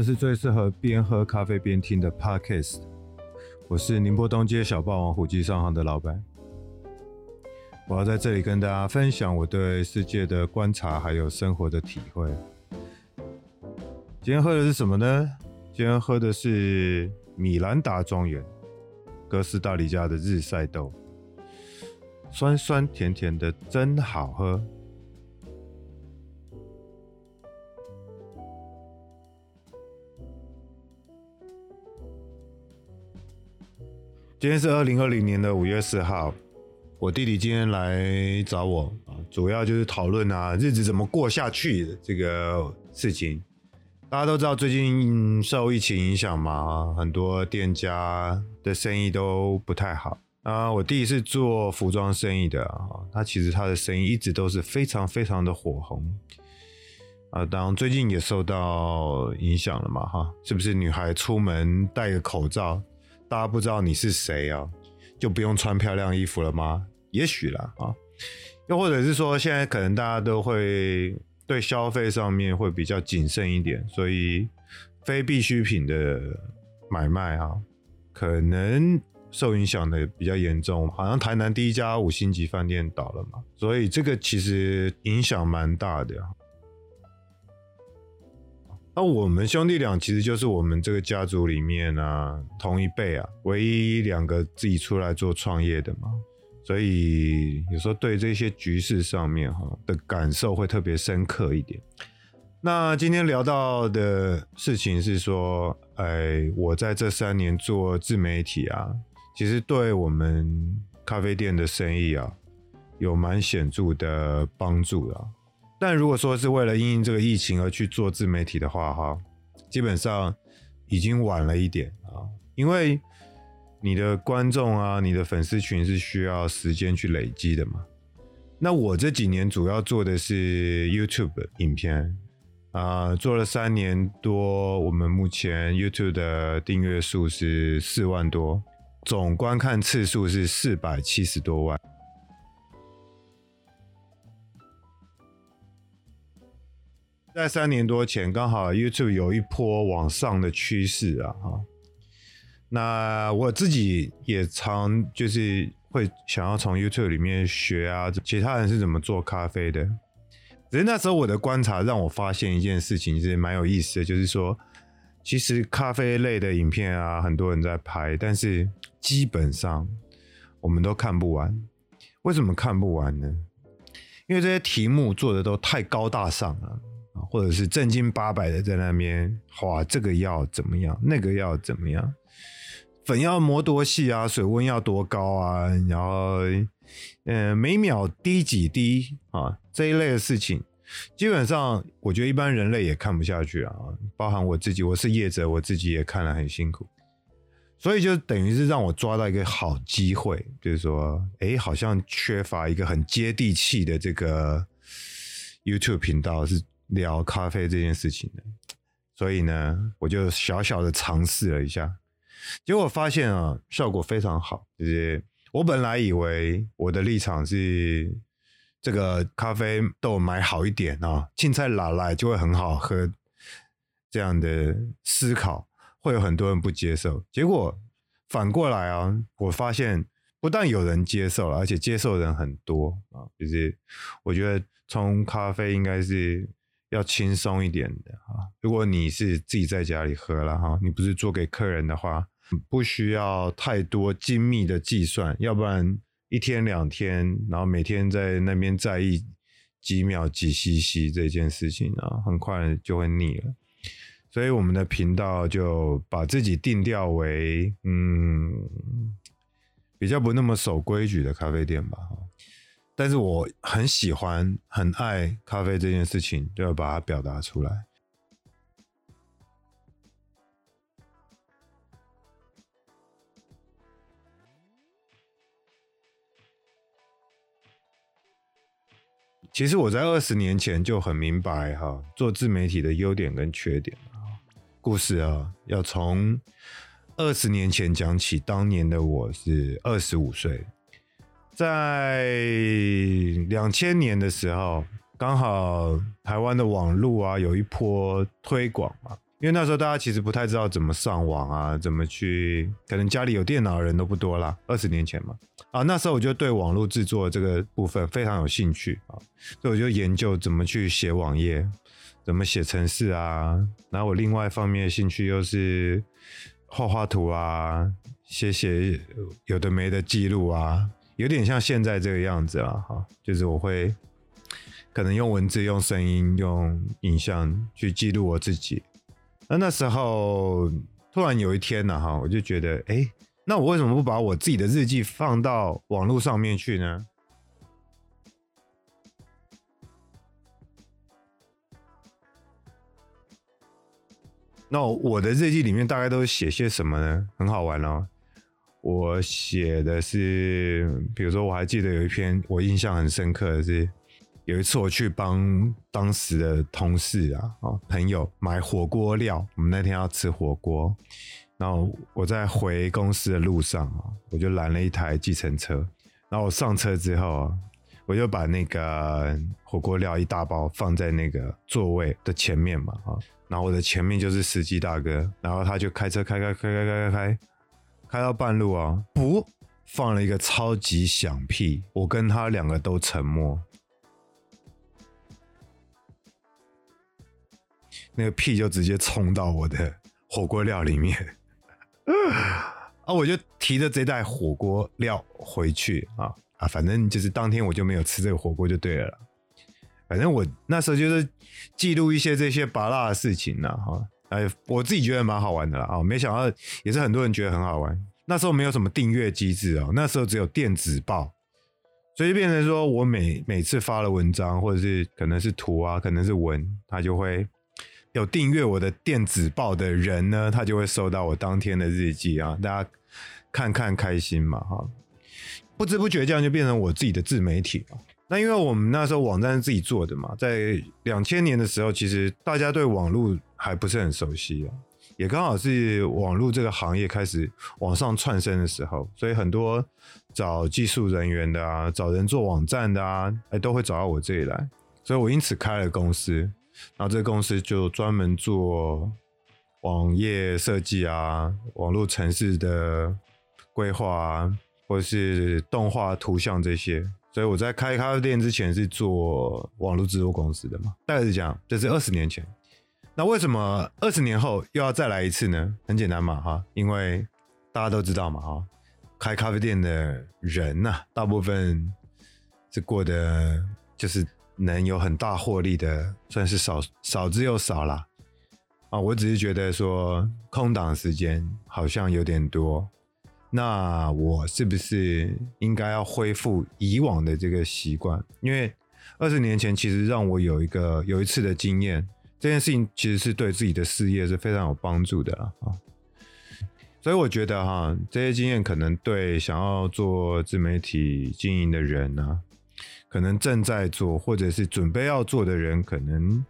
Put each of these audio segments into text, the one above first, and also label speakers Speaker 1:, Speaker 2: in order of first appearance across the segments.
Speaker 1: 这是最适合边喝咖啡边听的 Podcast。我是宁波东街小霸王虎记商行的老板。我要在这里跟大家分享我对世界的观察，还有生活的体会。今天喝的是什么呢？今天喝的是米兰达庄园哥斯大黎加的日晒豆，酸酸甜甜的，真好喝。今天是二零二零年的五月四号，我弟弟今天来找我啊，主要就是讨论啊日子怎么过下去的这个事情。大家都知道最近受疫情影响嘛，很多店家的生意都不太好啊。我弟弟是做服装生意的啊，他其实他的生意一直都是非常非常的火红啊。当然最近也受到影响了嘛，哈，是不是女孩出门戴个口罩？大家不知道你是谁啊，就不用穿漂亮衣服了吗？也许啦啊，又或者是说，现在可能大家都会对消费上面会比较谨慎一点，所以非必需品的买卖啊，可能受影响的比较严重。好像台南第一家五星级饭店倒了嘛，所以这个其实影响蛮大的。那我们兄弟俩其实就是我们这个家族里面啊，同一辈啊，唯一两个自己出来做创业的嘛，所以有时候对这些局势上面哈的感受会特别深刻一点。那今天聊到的事情是说，哎，我在这三年做自媒体啊，其实对我们咖啡店的生意啊，有蛮显著的帮助的啊。但如果说是为了因应这个疫情而去做自媒体的话，哈，基本上已经晚了一点啊，因为你的观众啊，你的粉丝群是需要时间去累积的嘛。那我这几年主要做的是 YouTube 影片啊，做了三年多，我们目前 YouTube 的订阅数是四万多，总观看次数是四百七十多万。在三年多前，刚好 YouTube 有一波往上的趋势啊，哈。那我自己也常就是会想要从 YouTube 里面学啊，其他人是怎么做咖啡的。只是那时候我的观察让我发现一件事情，是蛮有意思的，就是说，其实咖啡类的影片啊，很多人在拍，但是基本上我们都看不完。为什么看不完呢？因为这些题目做的都太高大上了。或者是正经八百的在那边，哇，这个要怎么样，那个要怎么样，粉要磨多细啊，水温要多高啊，然后，呃，每秒滴几滴啊，这一类的事情，基本上我觉得一般人类也看不下去啊，包含我自己，我是业者，我自己也看了很辛苦，所以就等于是让我抓到一个好机会，就是说，哎，好像缺乏一个很接地气的这个 YouTube 频道是。聊咖啡这件事情的，所以呢，我就小小的尝试了一下，结果发现啊，效果非常好。就是我本来以为我的立场是这个咖啡豆买好一点啊，青菜拿来就会很好喝，这样的思考会有很多人不接受。结果反过来啊，我发现不但有人接受了，而且接受的人很多啊。就是我觉得冲咖啡应该是。要轻松一点的啊，如果你是自己在家里喝了哈，你不是做给客人的话，不需要太多精密的计算，要不然一天两天，然后每天在那边在意几秒几 CC 这件事情啊，很快就会腻了。所以我们的频道就把自己定调为嗯，比较不那么守规矩的咖啡店吧。但是我很喜欢、很爱咖啡这件事情，就要把它表达出来。其实我在二十年前就很明白哈，做自媒体的优点跟缺点。故事啊，要从二十年前讲起。当年的我是二十五岁。在两千年的时候，刚好台湾的网络啊有一波推广嘛，因为那时候大家其实不太知道怎么上网啊，怎么去，可能家里有电脑的人都不多啦。二十年前嘛，啊，那时候我就对网络制作这个部分非常有兴趣啊，所以我就研究怎么去写网页，怎么写程式啊。然后我另外一方面的兴趣又是画画图啊，写写有的没的记录啊，有点像现在这个样子啊，哈，就是我会可能用文字、用声音、用影像去记录我自己。那那时候突然有一天呢，哈，我就觉得，哎，那我为什么不把我自己的日记放到网络上面去呢？那我的日记里面大概都写些什么呢？很好玩哦。我写的是，比如说，我还记得有一篇我印象很深刻的是。有一次我去帮当时的同事啊啊朋友买火锅料，我们那天要吃火锅，然后我在回公司的路上啊，我就拦了一台计程车，然后我上车之后啊，我就把那个火锅料一大包放在那个座位的前面嘛啊，然后我的前面就是司机大哥，然后他就开车开开开开开开开，开到半路啊，不放了一个超级响屁，我跟他两个都沉默。那个屁就直接冲到我的火锅料里面，啊！我就提着这袋火锅料回去啊啊！反正就是当天我就没有吃这个火锅就对了。反正我那时候就是记录一些这些芭乐的事情呢，哈！哎，我自己觉得蛮好玩的啦啊！没想到也是很多人觉得很好玩。那时候没有什么订阅机制啊，那时候只有电子报，所以变成说我每每次发了文章，或者是可能是图啊，可能是文，他就会。有订阅我的电子报的人呢，他就会收到我当天的日记啊，大家看看开心嘛哈。不知不觉这样就变成我自己的自媒体了。那因为我们那时候网站是自己做的嘛，在两千年的时候，其实大家对网络还不是很熟悉啊，也刚好是网络这个行业开始往上窜升的时候，所以很多找技术人员的啊，找人做网站的啊，哎，都会找到我这里来，所以我因此开了公司。然后这个公司就专门做网页设计啊，网络城市的规划啊，或者是动画、图像这些。所以我在开咖啡店之前是做网络制作公司的嘛，大概是这样。这是二十年前。那为什么二十年后又要再来一次呢？很简单嘛，哈，因为大家都知道嘛，哈，开咖啡店的人呐、大部分是过得就是。能有很大获利的，算是少少之又少啦。啊！我只是觉得说空档时间好像有点多，那我是不是应该要恢复以往的这个习惯？因为二十年前其实让我有一个有一次的经验，这件事情其实是对自己的事业是非常有帮助的啊。所以我觉得哈，这些经验可能对想要做自媒体经营的人呢。可能正在做，或者是准备要做的人，可能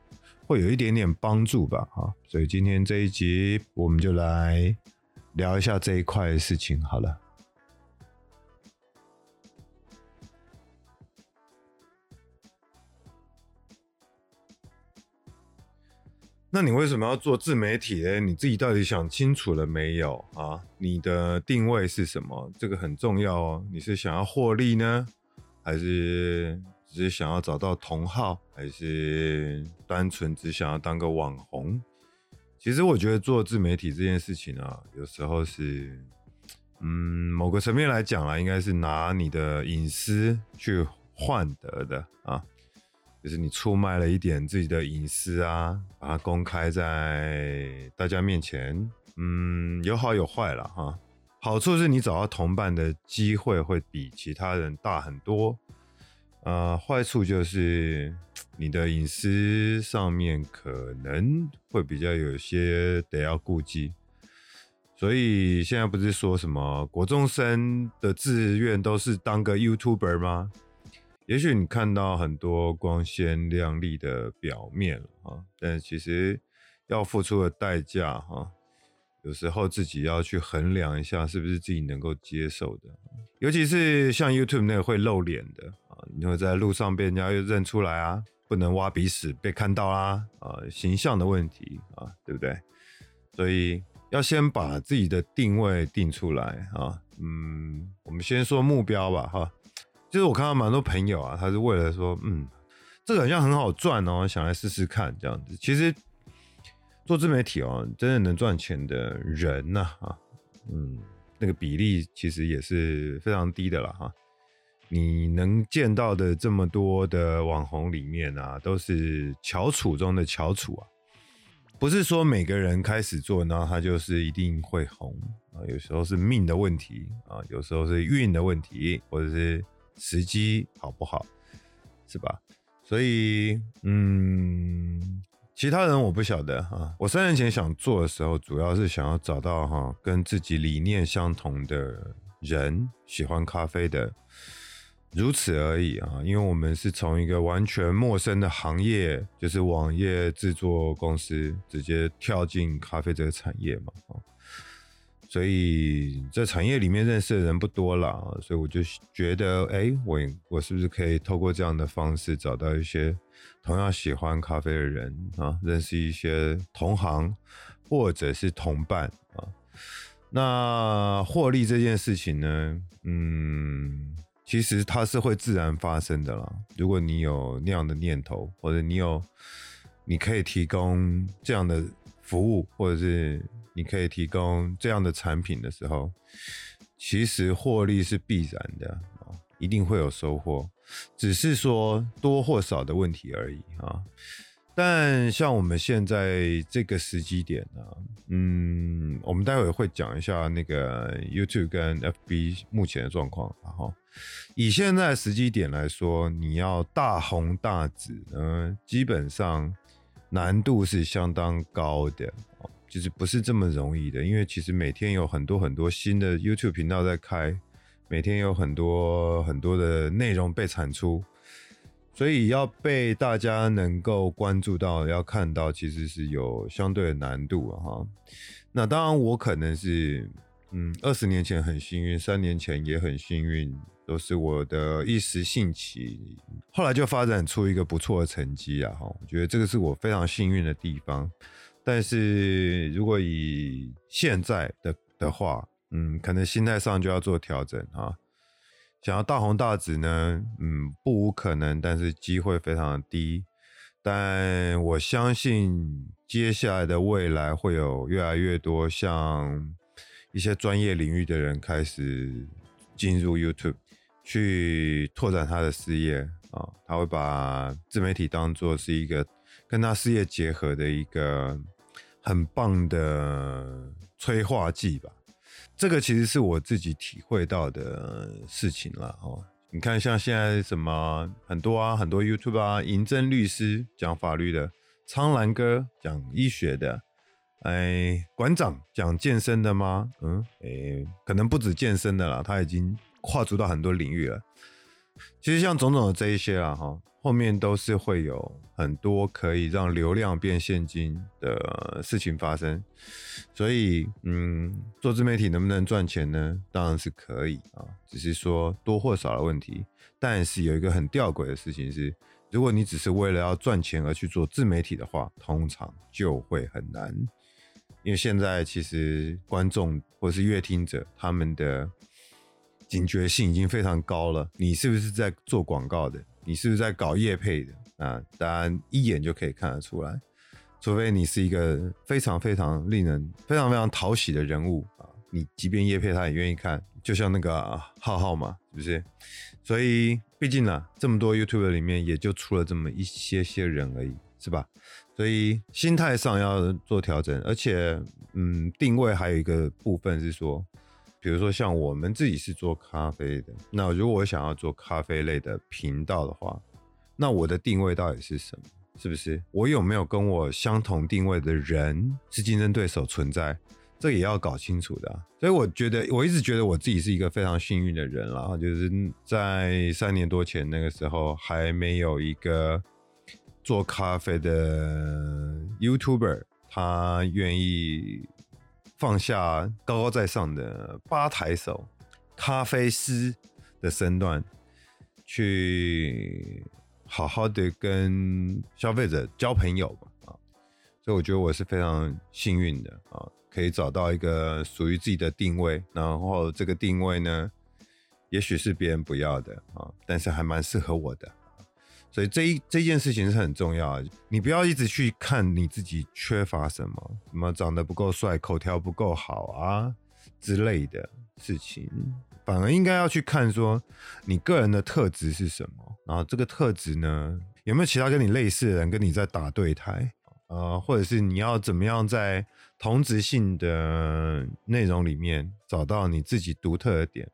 Speaker 1: 会有一点点帮助吧，哈。所以今天这一集，我们就来聊一下这一块的事情，好了。那你为什么要做自媒体呢？你自己到底想清楚了没有啊？你的定位是什么？这个很重要哦。你是想要获利呢？还是只是想要找到同好，还是单纯只想要当个网红？其实我觉得做自媒体这件事情啊，有时候是，嗯，某个层面来讲啊，应该是拿你的隐私去换得的啊，就是你出卖了一点自己的隐私啊，把它公开在大家面前，嗯，有好有坏了哈。好处是你找到同伴的机会会比其他人大很多，呃，坏处就是你的隐私上面可能会比较有些得要顾忌，所以现在不是说什么国中生的志愿都是当个 YouTuber 吗？也许你看到很多光鲜亮丽的表面啊，但其实要付出的代价哈。有时候自己要去衡量一下，是不是自己能够接受的，尤其是像 YouTube 那个会露脸的啊，你会在路上被人家又认出来啊，不能挖鼻屎被看到啦，啊，形象的问题啊，对不对？所以要先把自己的定位定出来啊，嗯，我们先说目标吧，哈，就是我看到蛮多朋友啊，他是为了说，嗯，这个好像很好赚哦，想来试试看这样子。其实做自媒体哦，真的能赚钱的人呐，啊，嗯，那个比例其实也是非常低的了，哈。你能见到的这么多的网红里面啊，都是翘楚中的翘楚啊，不是说每个人开始做，然后他就是一定会红啊。有时候是命的问题啊，有时候是运的问题，或者是时机好不好，是吧？所以，嗯，其他人我不晓得啊。我三年前想做的时候，主要是想要找到哈跟自己理念相同的人，喜欢咖啡的。如此而已啊，因为我们是从一个完全陌生的行业，就是网页制作公司，直接跳进咖啡这个产业嘛，所以在产业里面认识的人不多了，所以我就觉得，哎，我我是不是可以透过这样的方式找到一些同样喜欢咖啡的人啊，认识一些同行或者是同伴啊，那获利这件事情呢，嗯。其实它是会自然发生的啦。如果你有那样的念头，或者你有，你可以提供这样的服务，或者是你可以提供这样的产品的时候，其实获利是必然的啊，一定会有收获，只是说多或少的问题而已啊。但像我们现在这个时机点呢，嗯，我们待会会讲一下那个 YouTube 跟 FB 目前的状况，然后。以现在时机点来说，你要大红大紫呢，基本上难度是相当高的，就是不是这么容易的。因为其实每天有很多很多新的 YouTube 频道在开，每天有很多很多的内容被产出，所以要被大家能够关注到、要看到，其实是有相对的难度哈。那当然，我可能是嗯，二十年前很幸运，三年前也很幸运。都是我的一时兴起，后来就发展出一个不错的成绩啊！哈，我觉得这个是我非常幸运的地方。但是如果以现在的的话，嗯，可能心态上就要做调整哈。想要大红大紫呢，嗯，不无可能，但是机会非常的低。但我相信接下来的未来会有越来越多像一些专业领域的人开始进入 YouTube。去拓展他的事业啊，他会把自媒体当做是一个跟他事业结合的一个很棒的催化剂吧。这个其实是我自己体会到的事情了哦。你看，像现在什么很多啊，很多 YouTube 啊，银正律师讲法律的，苍兰哥讲医学的，哎，馆长讲健身的吗？嗯，哎，可能不止健身的啦，他已经。跨足到很多领域了，其实像种种的这一些啊，哈，后面都是会有很多可以让流量变现金的事情发生，所以，嗯，做自媒体能不能赚钱呢？当然是可以啊，只是说多或少的问题。但是有一个很吊诡的事情是，如果你只是为了要赚钱而去做自媒体的话，通常就会很难，因为现在其实观众或是阅听者他们的。警觉性已经非常高了，你是不是在做广告的？你是不是在搞业配的？啊，当然一眼就可以看得出来，除非你是一个非常非常令人非常非常讨喜的人物啊，你即便业配他也愿意看，就像那个、浩浩嘛，是不是？所以毕竟呢、啊，这么多 YouTube 里面也就出了这么一些些人而已，是吧？所以心态上要做调整，而且嗯，定位还有一个部分是说。比如说像我们自己是做咖啡的，那如果我想要做咖啡类的频道的话，那我的定位到底是什么？是不是我有没有跟我相同定位的人是竞争对手存在？这也要搞清楚的。所以我觉得我一直觉得我自己是一个非常幸运的人啦，就是在三年多前那个时候还没有一个做咖啡的 YouTuber，他愿意。放下高高在上的吧台手、咖啡师的身段，去好好的跟消费者交朋友吧啊，所以我觉得我是非常幸运的啊，可以找到一个属于自己的定位，然后这个定位呢，也许是别人不要的啊，但是还蛮适合我的。所以这一这件事情是很重要的，你不要一直去看你自己缺乏什么，什么长得不够帅、口条不够好啊之类的事情，反而应该要去看说你个人的特质是什么，然后这个特质呢，有没有其他跟你类似的人跟你在打对台，呃，或者是你要怎么样在同质性的内容里面找到你自己独特的点，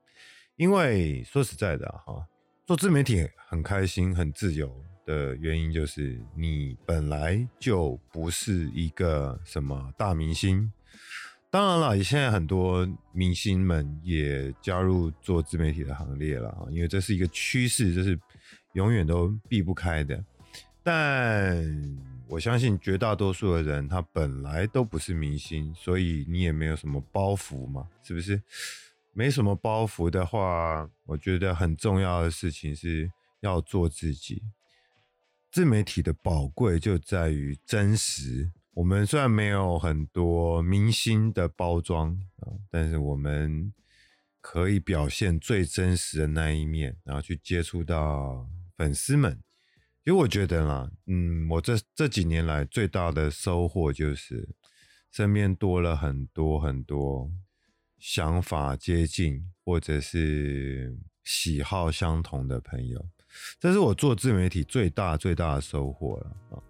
Speaker 1: 因为说实在的哈。做自媒体很开心、很自由的原因，就是你本来就不是一个什么大明星。当然了，现在很多明星们也加入做自媒体的行列了啊，因为这是一个趋势，这是永远都避不开的。但我相信绝大多数的人，他本来都不是明星，所以你也没有什么包袱嘛，是不是？没什么包袱的话，我觉得很重要的事情是要做自己。自媒体的宝贵就在于真实。我们虽然没有很多明星的包装啊，但是我们可以表现最真实的那一面，然后去接触到粉丝们。因为我觉得啦，嗯，我这这几年来最大的收获就是身边多了很多很多。想法接近，或者是喜好相同的朋友，这是我做自媒体最大最大的收获了啊！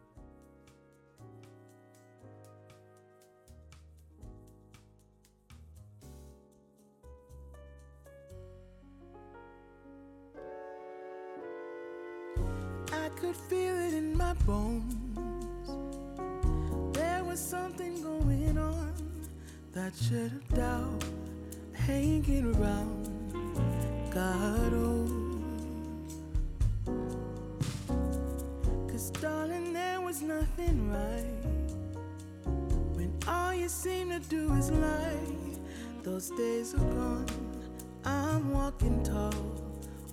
Speaker 1: hanging around got old. Oh. Cause darling, there was nothing
Speaker 2: right. When all you seem to do is lie, those days are gone. I'm walking tall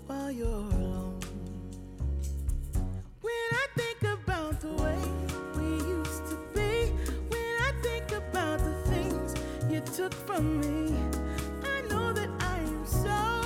Speaker 2: while you're alone. When I think about the way we used to be, when I think about the things you took from me that I am so.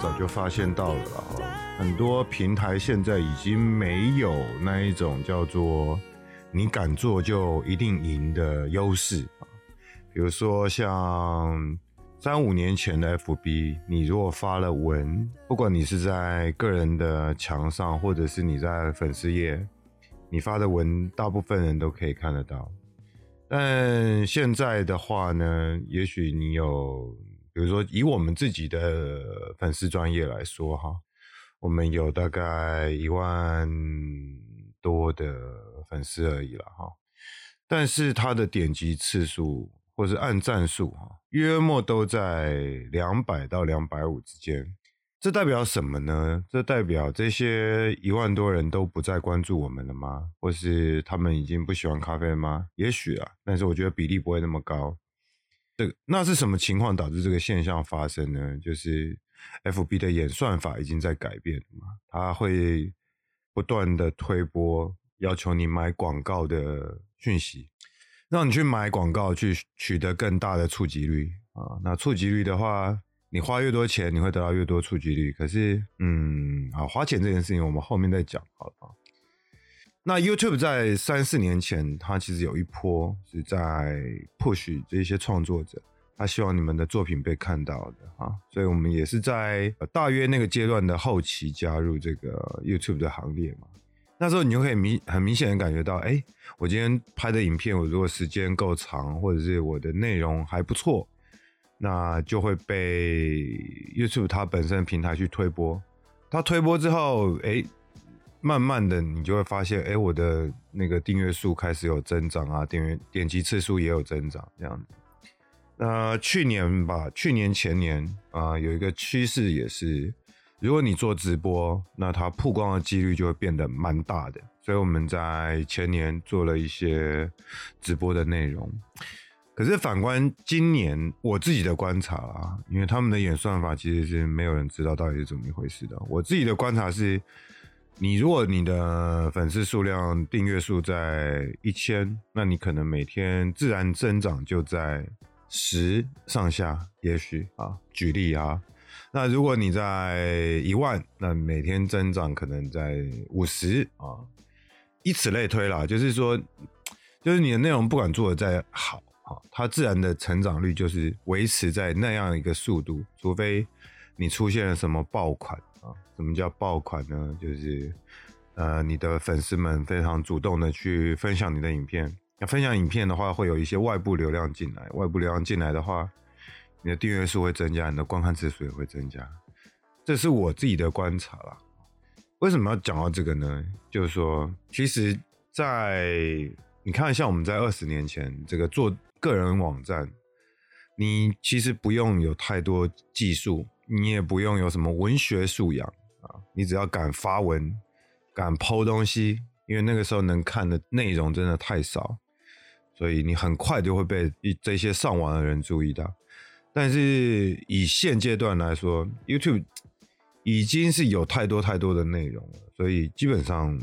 Speaker 1: 早就发现到了啦。很多平台现在已经没有那一种叫做“你敢做就一定赢”的优势啊。比如说像三五年前的 FB，你如果发了文，不管你是在个人的墙上，或者是你在粉丝页，你发的文，大部分人都可以看得到。但现在的话呢，也许你有。比如说，以我们自己的粉丝专业来说哈，我们有大概一万多的粉丝而已了哈，但是它的点击次数或是按赞数哈，约莫都在两百到两百五之间。这代表什么呢？这代表这些一万多人都不再关注我们了吗？或是他们已经不喜欢咖啡了吗？也许啊，但是我觉得比例不会那么高。这那是什么情况导致这个现象发生呢？就是 FB 的演算法已经在改变嘛，它会不断的推波，要求你买广告的讯息，让你去买广告，去取得更大的触及率啊。那触及率的话，你花越多钱，你会得到越多触及率。可是，嗯，好，花钱这件事情我们后面再讲好了啊。那 YouTube 在三四年前，它其实有一波是在 push 这些创作者，他希望你们的作品被看到的啊，所以我们也是在大约那个阶段的后期加入这个 YouTube 的行列嘛。那时候你就可以明很明显的感觉到，哎，我今天拍的影片，我如果时间够长，或者是我的内容还不错，那就会被 YouTube 它本身的平台去推播。它推播之后，哎，慢慢的你就会发现，哎，我的那个订阅数开始有增长啊，订阅点击次数也有增长，这样子。那去年吧，去年前年啊，有一个趋势也是。如果你做直播，那它曝光的几率就会变得蛮大的。所以我们在前年做了一些直播的内容。可是反观今年，我自己的观察啊，因为他们的演算法其实是没有人知道到底是怎么一回事的。我自己的观察是，你如果你的粉丝数量、订阅数在一千，那你可能每天自然增长就在十上下，也许啊，举例啊。那如果你在一万，那每天增长可能在五十啊，以此类推啦。就是说，就是你的内容不管做的再好啊，它自然的成长率就是维持在那样一个速度，除非你出现了什么爆款啊。什么叫爆款呢？就是呃，你的粉丝们非常主动的去分享你的影片。那分享影片的话，会有一些外部流量进来，外部流量进来的话。你的订阅数会增加，你的观看次数也会增加，这是我自己的观察啦。为什么要讲到这个呢？就是说，其实，在你看，像我们在二十年前这个做个人网站，你其实不用有太多技术，你也不用有什么文学素养啊，你只要敢发文、敢抛东西，因为那个时候能看的内容真的太少，所以你很快就会被这些上网的人注意到。但是以现阶段来说，YouTube 已经是有太多太多的内容了，所以基本上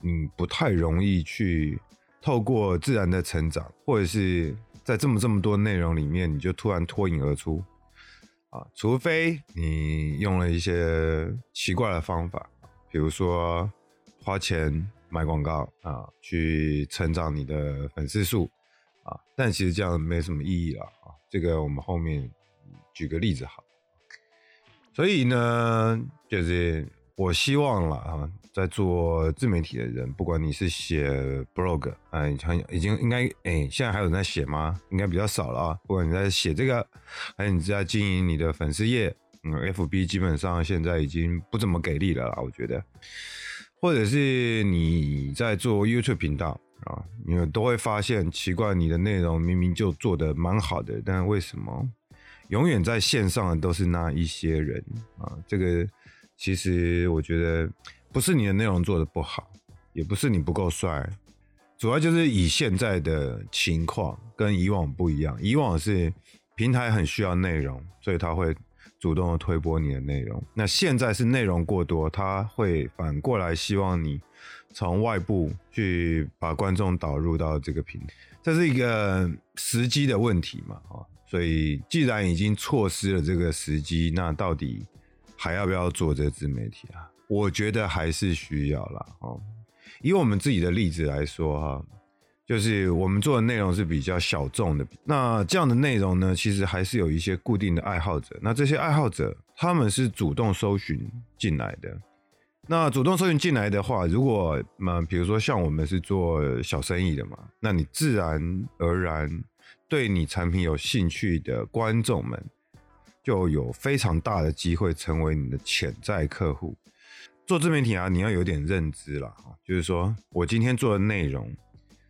Speaker 1: 你不太容易去透过自然的成长，或者是在这么这么多内容里面，你就突然脱颖而出啊，除非你用了一些奇怪的方法，比如说花钱买广告啊，去成长你的粉丝数啊，但其实这样没什么意义了啊。这个我们后面举个例子好，所以呢，就是我希望了啊，在做自媒体的人，不管你是写 blog，哎，很，已经应该哎，现在还有人在写吗？应该比较少了啊。不管你在写这个，还是你在经营你的粉丝页，嗯，FB 基本上现在已经不怎么给力了啦，我觉得，或者是你在做 YouTube 频道。啊，你们都会发现奇怪，你的内容明明就做得蛮好的，但为什么永远在线上的都是那一些人啊？这个其实我觉得不是你的内容做的不好，也不是你不够帅，主要就是以现在的情况跟以往不一样。以往是平台很需要内容，所以他会主动的推播你的内容。那现在是内容过多，他会反过来希望你。从外部去把观众导入到这个平台，这是一个时机的问题嘛？啊所以既然已经错失了这个时机，那到底还要不要做这自媒体啊？我觉得还是需要啦。哦。以我们自己的例子来说哈，就是我们做的内容是比较小众的，那这样的内容呢，其实还是有一些固定的爱好者，那这些爱好者他们是主动搜寻进来的。那主动搜寻进来的话，如果嘛，比如说像我们是做小生意的嘛，那你自然而然对你产品有兴趣的观众们，就有非常大的机会成为你的潜在客户。做自媒体啊，你要有点认知啦，就是说我今天做的内容，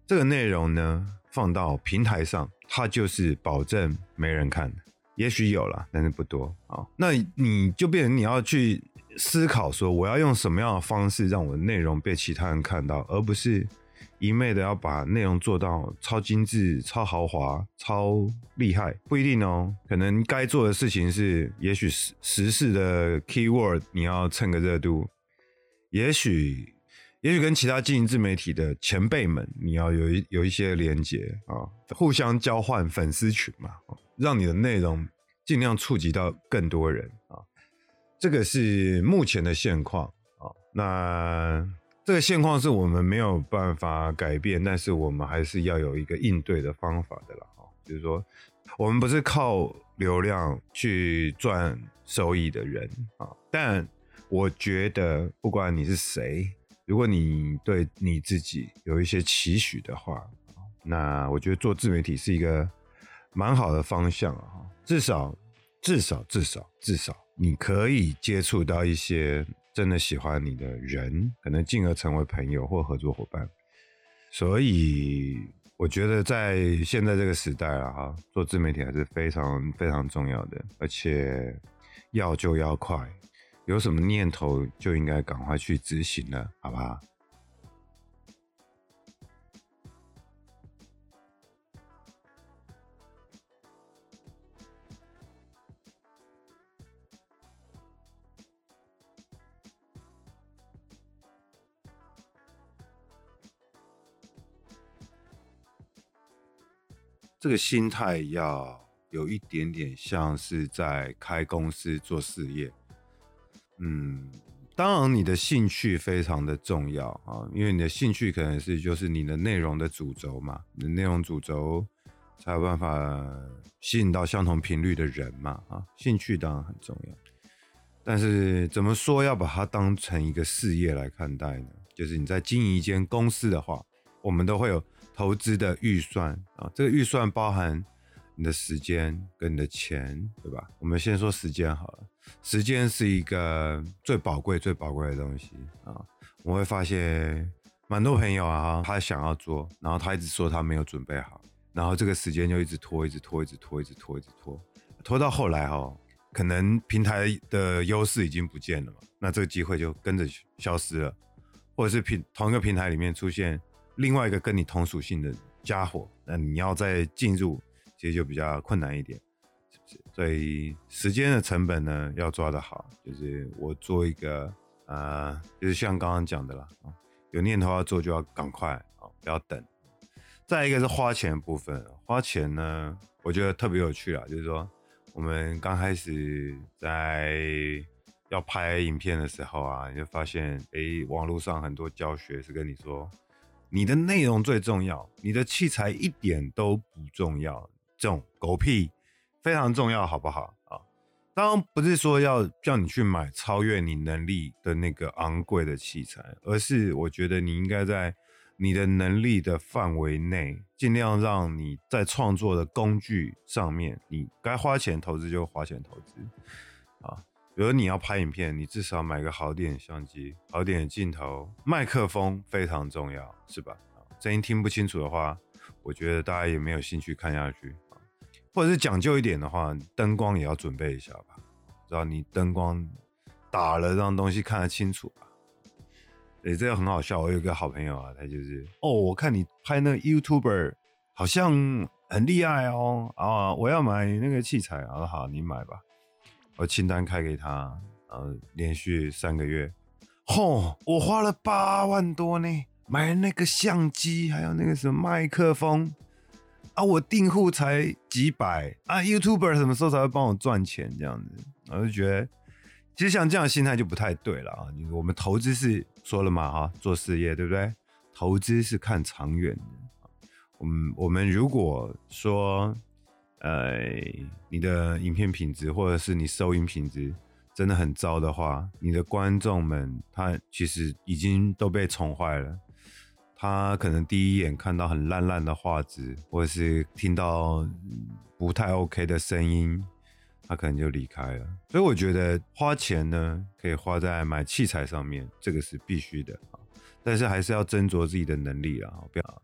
Speaker 1: 这个内容呢，放到平台上，它就是保证没人看的，也许有啦，但是不多啊。那你就变成你要去。思考说，我要用什么样的方式让我的内容被其他人看到，而不是一昧的要把内容做到超精致、超豪华、超厉害，不一定哦。可能该做的事情是，也许时时事的 keyword 你要蹭个热度，也许也许跟其他经营自媒体的前辈们你要有一有一些连接啊，互相交换粉丝群嘛，让你的内容尽量触及到更多人啊。这个是目前的现况啊，那这个现况是我们没有办法改变，但是我们还是要有一个应对的方法的啦。就是说，我们不是靠流量去赚收益的人啊。但我觉得，不管你是谁，如果你对你自己有一些期许的话，那我觉得做自媒体是一个蛮好的方向啊。至少，至少，至少，至少，你可以接触到一些真的喜欢你的人，可能进而成为朋友或合作伙伴。所以，我觉得在现在这个时代啊，做自媒体还是非常非常重要的，而且要就要快。有什么念头就应该赶快去执行了，好不好？这个心态要有一点点像是在开公司做事业。嗯，当然，你的兴趣非常的重要啊，因为你的兴趣可能是就是你的内容的主轴嘛，你的内容主轴才有办法吸引到相同频率的人嘛啊，兴趣当然很重要，但是怎么说要把它当成一个事业来看待呢？就是你在经营一间公司的话，我们都会有投资的预算啊，这个预算包含你的时间跟你的钱，对吧？我们先说时间好了。时间是一个最宝贵、最宝贵的东西啊！我会发现蛮多朋友啊，他想要做，然后他一直说他没有准备好，然后这个时间就一直拖、一直拖、一直拖、一直拖、一直拖，拖到后来哈，可能平台的优势已经不见了嘛，那这个机会就跟着消失了，或者是平同一个平台里面出现另外一个跟你同属性的家伙，那你要再进入，其实就比较困难一点。所以时间的成本呢，要抓得好。就是我做一个，呃，就是像刚刚讲的啦，有念头要做就要赶快啊，不要等。再一个是花钱部分，花钱呢，我觉得特别有趣啦，就是说我们刚开始在要拍影片的时候啊，你就发现，哎、欸，网络上很多教学是跟你说，你的内容最重要，你的器材一点都不重要，这种狗屁。非常重要，好不好啊？当然不是说要叫你去买超越你能力的那个昂贵的器材，而是我觉得你应该在你的能力的范围内，尽量让你在创作的工具上面，你该花钱投资就花钱投资啊。比如你要拍影片，你至少买个好点的相机、好点的镜头、麦克风非常重要，是吧？声音听不清楚的话，我觉得大家也没有兴趣看下去。或者是讲究一点的话，灯光也要准备一下吧，知道你灯光打了，让东西看得清楚吧。诶，这个很好笑。我有个好朋友啊，他就是哦，我看你拍那个 YouTuber 好像很厉害哦，啊，我要买那个器材，啊，好，你买吧。我清单开给他，然后连续三个月，吼，我花了八万多呢，买那个相机，还有那个什么麦克风。啊，我订户才几百啊，YouTuber 什么时候才会帮我赚钱？这样子，我就觉得，其实像这样的心态就不太对了啊。我们投资是说了嘛，哈，做事业对不对？投资是看长远的。我们我们如果说，呃，你的影片品质或者是你收音品质真的很糟的话，你的观众们他其实已经都被宠坏了。他可能第一眼看到很烂烂的画质，或者是听到不太 OK 的声音，他可能就离开了。所以我觉得花钱呢，可以花在买器材上面，这个是必须的啊。但是还是要斟酌自己的能力啊，不要。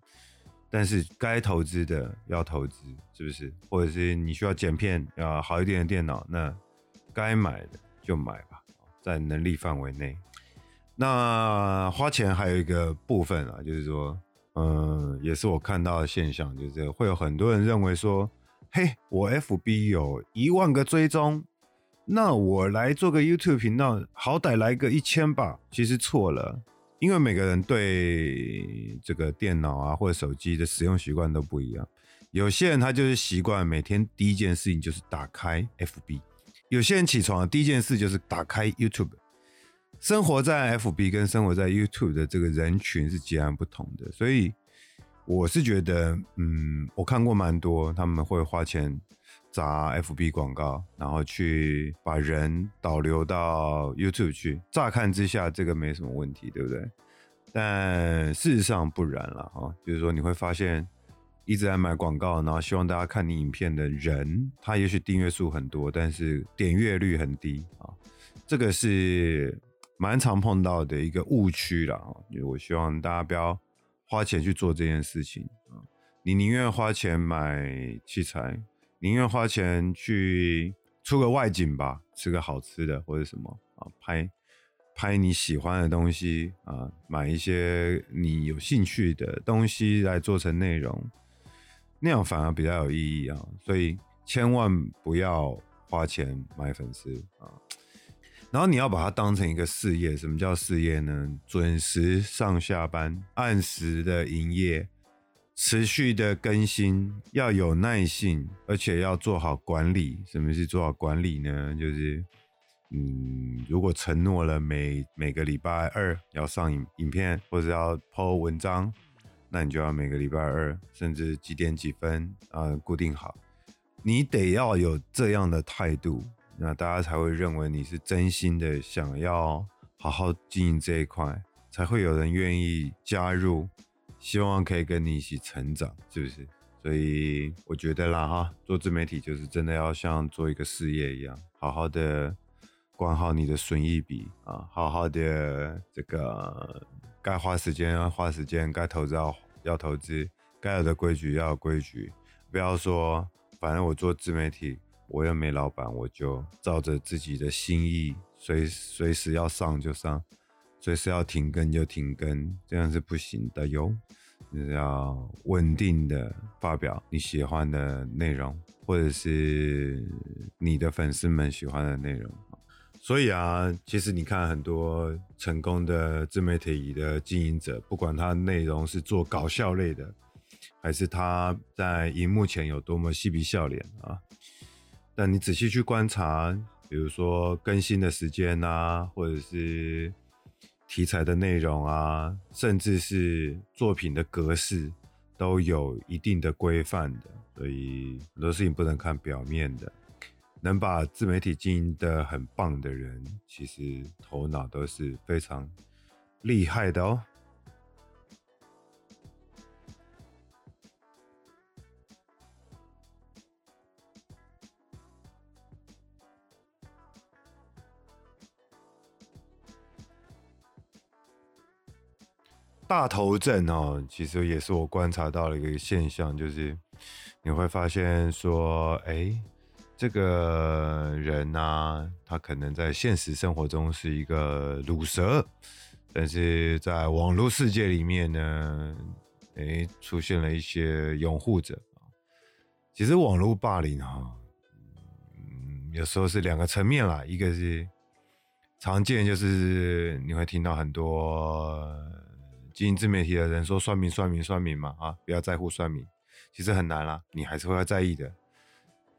Speaker 1: 但是该投资的要投资，是不是？或者是你需要剪片，啊好一点的电脑，那该买的就买吧，在能力范围内。那花钱还有一个部分啊，就是说，嗯，也是我看到的现象，就是会有很多人认为说，嘿，我 FB 有一万个追踪，那我来做个 YouTube 频道，好歹来个一千吧。其实错了，因为每个人对这个电脑啊或者手机的使用习惯都不一样。有些人他就是习惯每天第一件事情就是打开 FB，有些人起床的第一件事就是打开 YouTube。生活在 FB 跟生活在 YouTube 的这个人群是截然不同的，所以我是觉得，嗯，我看过蛮多，他们会花钱砸 FB 广告，然后去把人导流到 YouTube 去。乍看之下，这个没什么问题，对不对？但事实上不然了哈，就是说你会发现一直在买广告，然后希望大家看你影片的人，他也许订阅数很多，但是点阅率很低啊。这个是蛮常碰到的一个误区了啊。我希望大家不要。花钱去做这件事情啊！你宁愿花钱买器材，宁愿花钱去出个外景吧，吃个好吃的或者什么啊，拍拍你喜欢的东西啊，买一些你有兴趣的东西来做成内容，那样反而比较有意义啊！所以千万不要花钱买粉丝啊！然后你要把它当成一个事业，什么叫事业呢？准时上下班，按时的营业，持续的更新，要有耐性，而且要做好管理。什么是做好管理呢？就是，嗯，如果承诺了每每个礼拜二要上影影片，或者要 po 文章，那你就要每个礼拜二，甚至几点几分啊，固定好。你得要有这样的态度。那大家才会认为你是真心的想要好好经营这一块，才会有人愿意加入，希望可以跟你一起成长，是不是？所以我觉得啦哈，做自媒体就是真的要像做一个事业一样，好好的管好你的损益比啊，好好的这个该花时间要花时间，该投资要要投资，该有的规矩要有规矩，不要说反正我做自媒体。我又没老板，我就照着自己的心意，随随时要上就上，随时要停更就停更，这样是不行的哟。就是要稳定的发表你喜欢的内容，或者是你的粉丝们喜欢的内容。所以啊，其实你看很多成功的自媒体的经营者，不管他内容是做搞笑类的，还是他在荧幕前有多么嬉皮笑脸啊。但你仔细去观察，比如说更新的时间啊，或者是题材的内容啊，甚至是作品的格式，都有一定的规范的。所以很多事情不能看表面的。能把自媒体经营的很棒的人，其实头脑都是非常厉害的哦。大头症哦，其实也是我观察到了一个现象，就是你会发现说，哎，这个人呐、啊，他可能在现实生活中是一个鲁蛇，但是在网络世界里面呢，哎，出现了一些拥护者。其实网络霸凌哈，嗯，有时候是两个层面啦，一个是常见，就是你会听到很多。经营自媒体的人说算命，算命，算命嘛啊，不要在乎算命，其实很难啦，你还是会要在意的，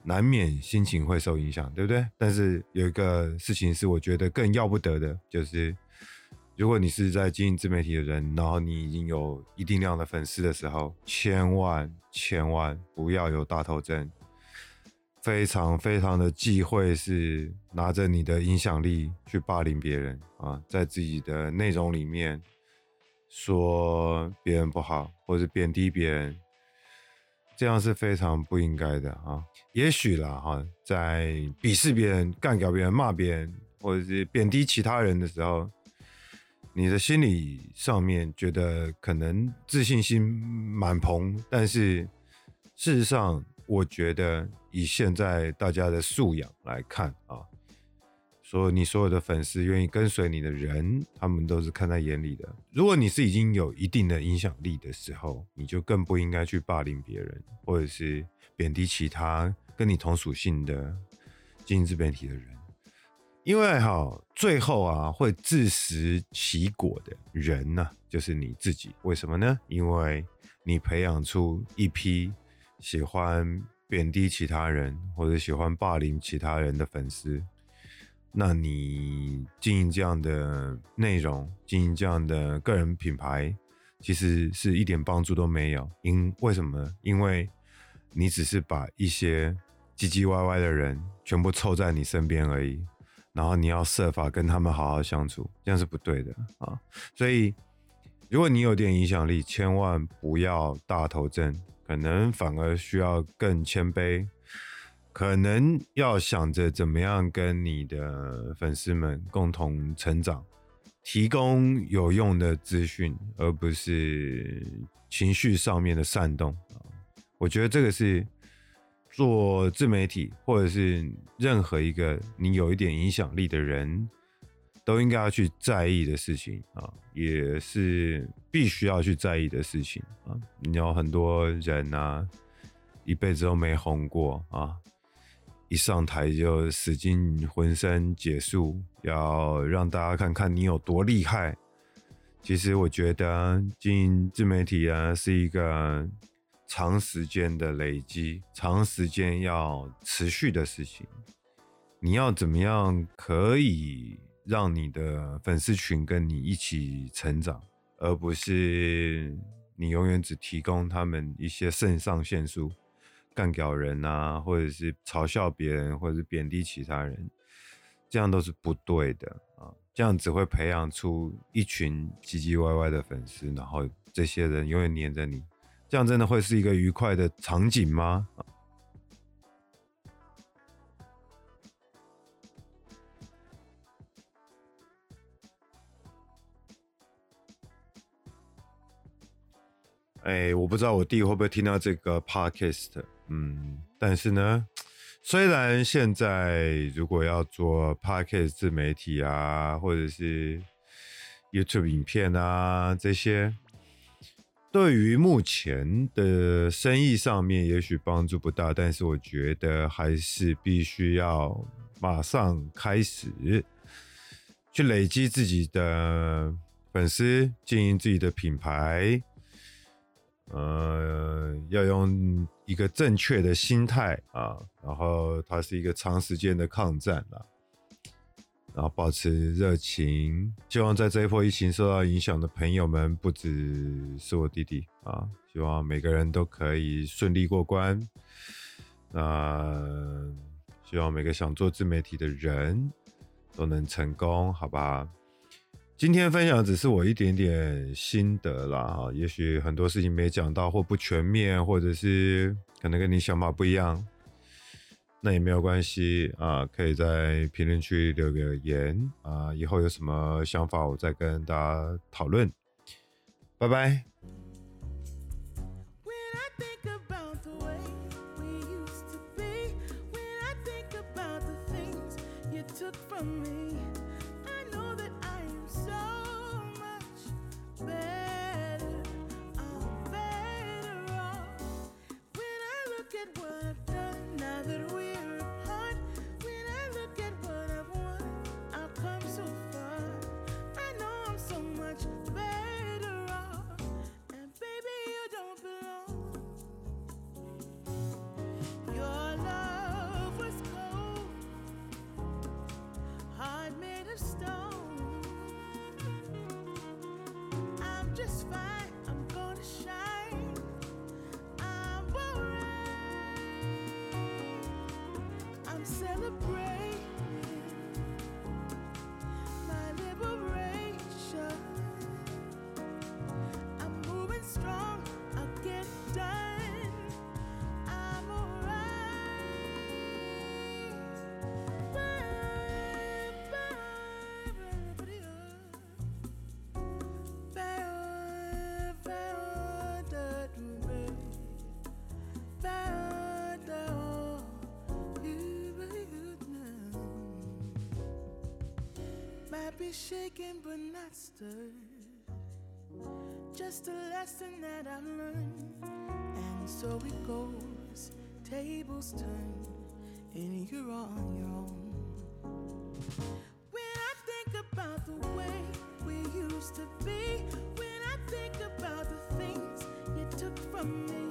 Speaker 1: 难免心情会受影响，对不对？但是有一个事情是我觉得更要不得的，就是如果你是在经营自媒体的人，然后你已经有一定量的粉丝的时候，千万千万不要有大头症，非常非常的忌讳是拿着你的影响力去霸凌别人啊，在自己的内容里面。说别人不好，或者贬低别人，这样是非常不应该的啊！也许啦哈，在鄙视别人、干掉别人、骂别人，或者是贬低其他人的时候，你的心理上面觉得可能自信心满棚，但是事实上，我觉得以现在大家的素养来看啊。所以你所有的粉丝愿意跟随你的人，他们都是看在眼里的。如果你是已经有一定的影响力的时候，你就更不应该去霸凌别人，或者是贬低其他跟你同属性的经营自媒体的人，因为哈，最后啊会自食其果的人呢、就是你自己。为什么呢？因为你培养出一批喜欢贬低其他人或者喜欢霸凌其他人的粉丝。那你经营这样的内容，经营这样的个人品牌，其实是一点帮助都没有。因为什么？因为你只是把一些唧唧歪歪的人全部凑在你身边而已，然后你要设法跟他们好好相处，这样是不对的啊。所以，如果你有点影响力，千万不要大头症，可能反而需要更谦卑。可能要想着怎么样跟你的粉丝们共同成长，提供有用的资讯，而不是情绪上面的煽动。我觉得这个是做自媒体或者是任何一个你有一点影响力的人都应该要去在意的事情啊，也是必须要去在意的事情啊。你有很多人啊，一辈子都没红过啊。一上台就使尽浑身解数，要让大家看看你有多厉害。其实我觉得经营自媒体啊，是一个长时间的累积，长时间要持续的事情。你要怎么样可以让你的粉丝群跟你一起成长，而不是你永远只提供他们一些肾上腺素。干掉人啊，或者是嘲笑别人，或者是贬低其他人，这样都是不对的啊！这样只会培养出一群唧唧歪歪的粉丝，然后这些人永远黏着你，这样真的会是一个愉快的场景吗？哎，我不知道我弟会不会听到这个 podcast。嗯，但是呢，虽然现在如果要做 Podcast 自媒体啊，或者是 YouTube 影片啊这些，对于目前的生意上面也许帮助不大，但是我觉得还是必须要马上开始去累积自己的粉丝，经营自己的品牌。呃，要用一个正确的心态啊，然后它是一个长时间的抗战啊，然后保持热情。希望在这一波疫情受到影响的朋友们，不只是我弟弟啊，希望每个人都可以顺利过关。那希望每个想做自媒体的人都能成功，好吧？今天分享只是我一点点心得啦，哈，也许很多事情没讲到或不全面，或者是可能跟你想法不一样，那也没有关系啊，可以在评论区留个言啊，以后有什么想法我再跟大家讨论，拜拜。
Speaker 2: Shaken but not stirred. Just a lesson that I've learned. And so it goes, tables turn, and you're on your own. When I think about the way we used to be, when I think about the things you took from me.